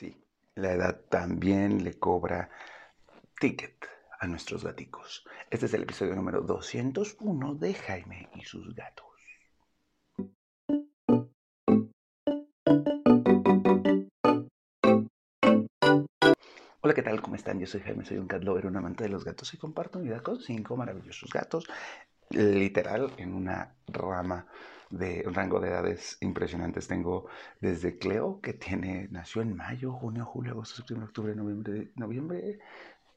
Sí, la edad también le cobra ticket a nuestros gaticos. Este es el episodio número 201 de Jaime y sus gatos. Hola, ¿qué tal? ¿Cómo están? Yo soy Jaime, soy un cat lover, un amante de los gatos y comparto mi vida con cinco maravillosos gatos, literal en una rama de rango de edades impresionantes. Tengo desde Cleo, que tiene, nació en mayo, junio, julio, agosto, septiembre, octubre, noviembre, noviembre,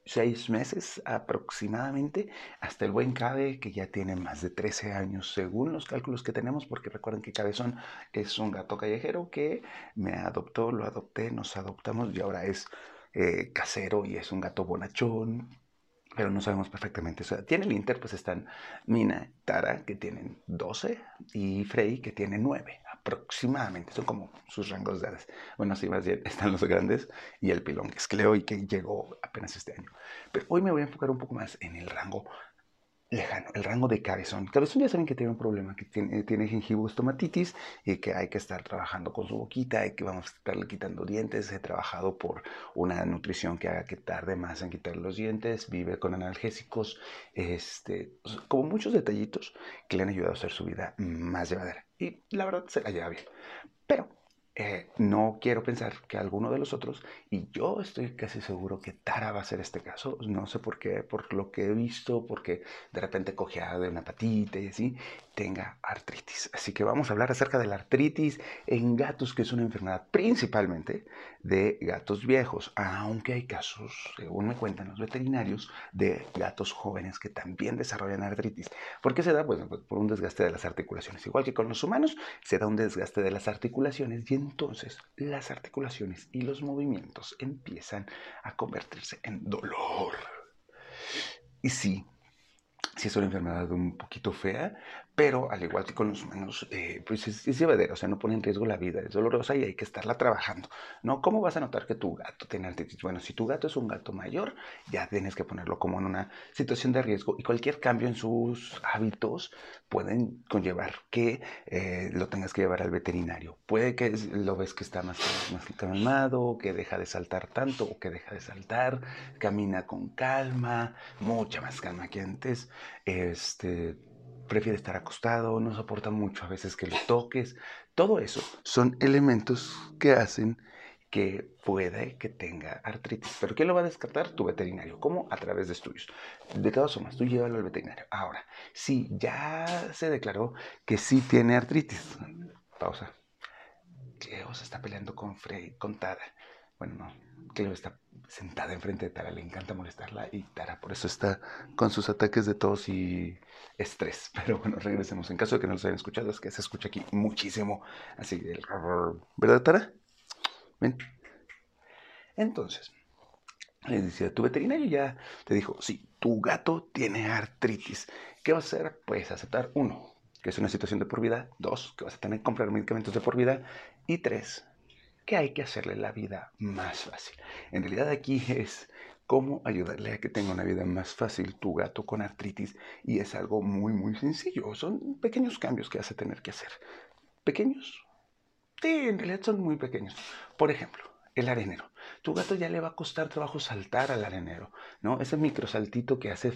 seis meses aproximadamente, hasta el buen Cabe, que ya tiene más de 13 años, según los cálculos que tenemos, porque recuerden que Cabezón es un gato callejero que me adoptó, lo adopté, nos adoptamos y ahora es eh, casero y es un gato bonachón, pero no sabemos perfectamente. O sea, tiene el Inter, pues están Mina, Tara, que tienen 12, y Frey, que tiene 9, aproximadamente. Son como sus rangos de edades. Bueno, sí, más bien están los grandes y el pilón, que es Cleo y que llegó apenas este año. Pero hoy me voy a enfocar un poco más en el rango lejano, el rango de cabezón. Cabezón ya saben que tiene un problema, que tiene, tiene gingivostomatitis y que hay que estar trabajando con su boquita y que vamos a estarle quitando dientes. He trabajado por una nutrición que haga que tarde más en quitar los dientes, vive con analgésicos, este, como muchos detallitos que le han ayudado a hacer su vida más llevadera. Y la verdad se la lleva bien. Pero eh, no quiero pensar que alguno de los otros, y yo estoy casi seguro que Tara va a ser este caso, no sé por qué, por lo que he visto, porque de repente cojeada de una patita y así, tenga artritis. Así que vamos a hablar acerca de la artritis en gatos, que es una enfermedad principalmente de gatos viejos, aunque hay casos, según me cuentan los veterinarios, de gatos jóvenes que también desarrollan artritis. ¿Por qué se da? Pues, pues por un desgaste de las articulaciones. Igual que con los humanos, se da un desgaste de las articulaciones y entonces las articulaciones y los movimientos empiezan a convertirse en dolor. Y sí, sí es una enfermedad un poquito fea, pero al igual que con los humanos, eh, pues es, llevadera, o sea, no pone en riesgo la vida, es dolorosa y hay que estarla trabajando, ¿no? ¿Cómo vas a notar que tu gato tiene artritis? Bueno, si tu gato es un gato mayor, ya tienes que ponerlo como en una situación de riesgo y cualquier cambio en sus hábitos pueden conllevar que eh, lo tengas que llevar al veterinario. Puede que lo ves que está más, más calmado, que deja de saltar tanto o que deja de saltar, camina con calma, mucha más calma que antes, este prefiere estar acostado, no soporta mucho a veces que lo toques. Todo eso son elementos que hacen que puede que tenga artritis. ¿Pero quién lo va a descartar? Tu veterinario. ¿Cómo? A través de estudios. De todas formas, tú llévalo al veterinario. Ahora, si ya se declaró que sí tiene artritis, pausa. Cleo se está peleando con Frey, con Tada. Bueno, no, Cleo está sentada enfrente de Tara, le encanta molestarla y Tara por eso está con sus ataques de tos y estrés. Pero bueno, regresemos. En caso de que no los hayan escuchado, es que se escucha aquí muchísimo. Así, ¿verdad, Tara? Ven. Entonces, le decía, tu veterinario ya te dijo, sí, tu gato tiene artritis. ¿Qué vas a hacer? Pues aceptar, uno, que es una situación de por vida. Dos, que vas a tener que comprar medicamentos de por vida. Y tres, que hay que hacerle la vida más fácil. En realidad aquí es cómo ayudarle a que tenga una vida más fácil tu gato con artritis y es algo muy muy sencillo. Son pequeños cambios que a tener que hacer. ¿Pequeños? Sí, en realidad son muy pequeños. Por ejemplo, el arenero. Tu gato ya le va a costar trabajo saltar al arenero, ¿no? Ese microsaltito que hace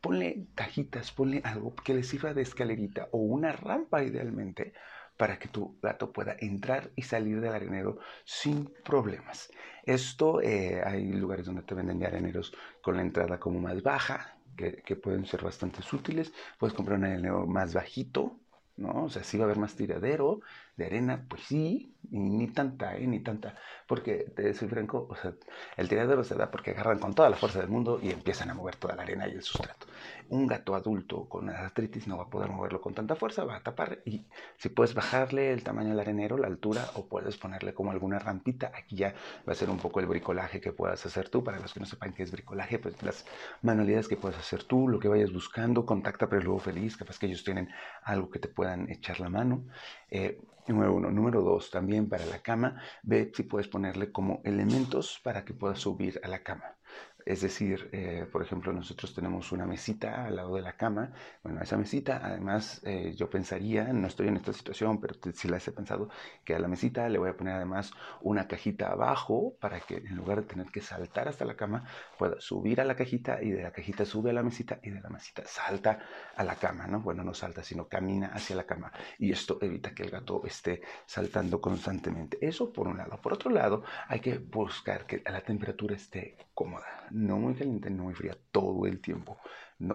ponle cajitas, ponle algo que le sirva de escalerita o una rampa idealmente para que tu gato pueda entrar y salir del arenero sin problemas. Esto eh, hay lugares donde te venden areneros con la entrada como más baja, que, que, pueden ser bastante útiles. Puedes comprar un arenero más bajito, ¿no? O sea, sí va a haber más tiradero de arena, pues sí, ni tanta, ¿eh? Ni tanta. Porque, te soy franco, o sea, el tiradero se da porque agarran con toda la fuerza del mundo y empiezan a mover toda la arena y el sustrato. Un gato adulto con artritis no va a poder moverlo con tanta fuerza, va a tapar y si puedes bajarle el tamaño del arenero, la altura, o puedes ponerle como alguna rampita, aquí ya va a ser un poco el bricolaje que puedas hacer tú. Para los que no sepan qué es bricolaje, pues las manualidades que puedes hacer tú, lo que vayas buscando, contacta pero luego feliz, capaz que ellos tienen algo que te puedan echar la mano. Eh, Número uno. Número dos, también para la cama, ve si puedes ponerle como elementos para que pueda subir a la cama. Es decir, eh, por ejemplo, nosotros tenemos una mesita al lado de la cama. Bueno, esa mesita, además, eh, yo pensaría, no estoy en esta situación, pero si la he pensado, que a la mesita le voy a poner además una cajita abajo para que en lugar de tener que saltar hasta la cama, pueda subir a la cajita y de la cajita sube a la mesita y de la mesita salta a la cama, ¿no? Bueno, no salta, sino camina hacia la cama. Y esto evita que el gato esté saltando constantemente. Eso por un lado. Por otro lado, hay que buscar que la temperatura esté cómoda, no muy caliente, no muy fría, todo el tiempo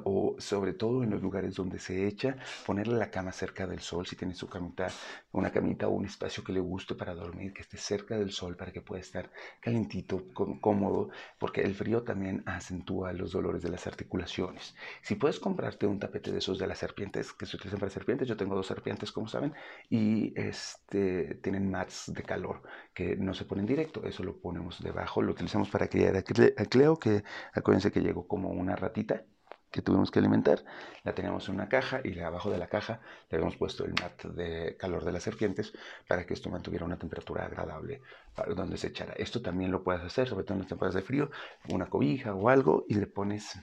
o sobre todo en los lugares donde se echa, ponerle la cama cerca del sol, si tiene su camita, una camita o un espacio que le guste para dormir, que esté cerca del sol para que pueda estar calentito, cómodo, porque el frío también acentúa los dolores de las articulaciones. Si puedes comprarte un tapete de esos de las serpientes, que se utilizan para serpientes, yo tengo dos serpientes, como saben, y este, tienen mats de calor que no se ponen directo, eso lo ponemos debajo, lo utilizamos para criar a Cleo, que acuérdense que llegó como una ratita que tuvimos que alimentar. La teníamos en una caja y abajo de la caja le habíamos puesto el mat de calor de las serpientes para que esto mantuviera una temperatura agradable para donde se echara. Esto también lo puedes hacer, sobre todo en las temporadas de frío, una cobija o algo y le pones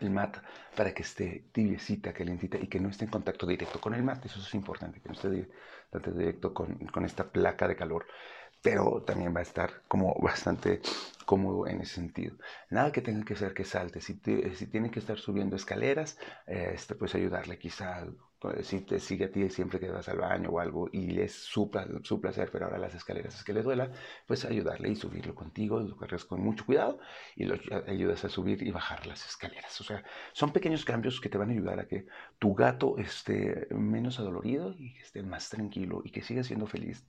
el mat para que esté tibiecita, calientita y que no esté en contacto directo con el mat. Eso es importante, que no esté directo con, con esta placa de calor pero también va a estar como bastante cómodo en ese sentido. Nada que tenga que ser que salte. Si, si tiene que estar subiendo escaleras, este, pues ayudarle quizá si te sigue a ti siempre que vas al baño o algo y es su, su placer, pero ahora las escaleras es que le duela, pues ayudarle y subirlo contigo, lo cargas con mucho cuidado y lo ayudas a subir y bajar las escaleras. O sea, son pequeños cambios que te van a ayudar a que tu gato esté menos adolorido y esté más tranquilo y que siga siendo feliz.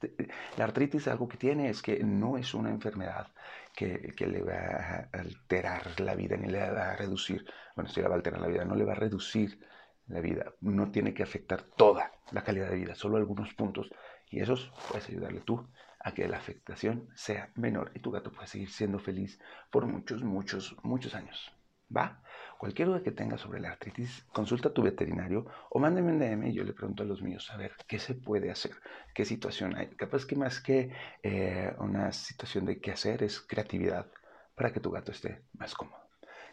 La artritis algo que tiene es que no es una enfermedad que, que le va a alterar la vida ni le va a reducir, bueno, si le va a alterar la vida, no le va a reducir la vida. No tiene que afectar toda la calidad de vida, solo algunos puntos. Y esos puedes ayudarle tú a que la afectación sea menor y tu gato pueda seguir siendo feliz por muchos, muchos, muchos años. ¿Va? Cualquier duda que tengas sobre la artritis, consulta a tu veterinario o mándeme un DM y yo le pregunto a los míos a ver qué se puede hacer, qué situación hay. Capaz que más que eh, una situación de qué hacer es creatividad para que tu gato esté más cómodo.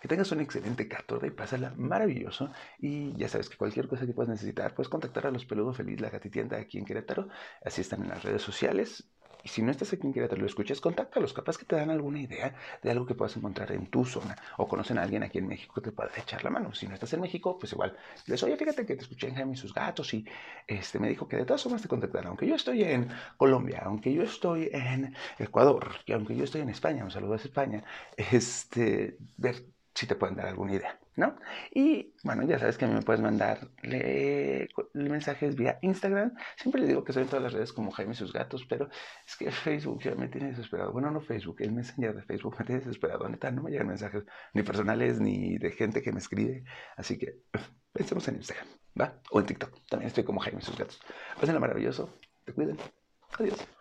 Que tengas un excelente 14 y pásala maravilloso. Y ya sabes que cualquier cosa que puedas necesitar, puedes contactar a los Peludos Feliz, la gatitienda aquí en Querétaro. Así están en las redes sociales. Y si no estás aquí en Querétaro y lo escuchas, contáctalos. Capaz que te dan alguna idea de algo que puedas encontrar en tu zona. O conocen a alguien aquí en México que te pueda echar la mano. Si no estás en México, pues igual. Les oye, fíjate que te escuché en Jaime y sus gatos y este, me dijo que de todas formas te contactarán. Aunque yo estoy en Colombia, aunque yo estoy en Ecuador, y aunque yo estoy en España, un saludo a España, este, ver si te pueden dar alguna idea, ¿no? Y bueno, ya sabes que me puedes mandar mensajes vía Instagram. Siempre le digo que soy en todas las redes como Jaime y sus gatos, pero es que Facebook ya me tiene desesperado. Bueno, no Facebook, el Messenger de Facebook me tiene desesperado. Neta, no me llegan mensajes ni personales ni de gente que me escribe. Así que pensemos en Instagram, ¿va? O en TikTok. También estoy como Jaime y sus gatos. Pásenla maravilloso. Te cuiden. Adiós.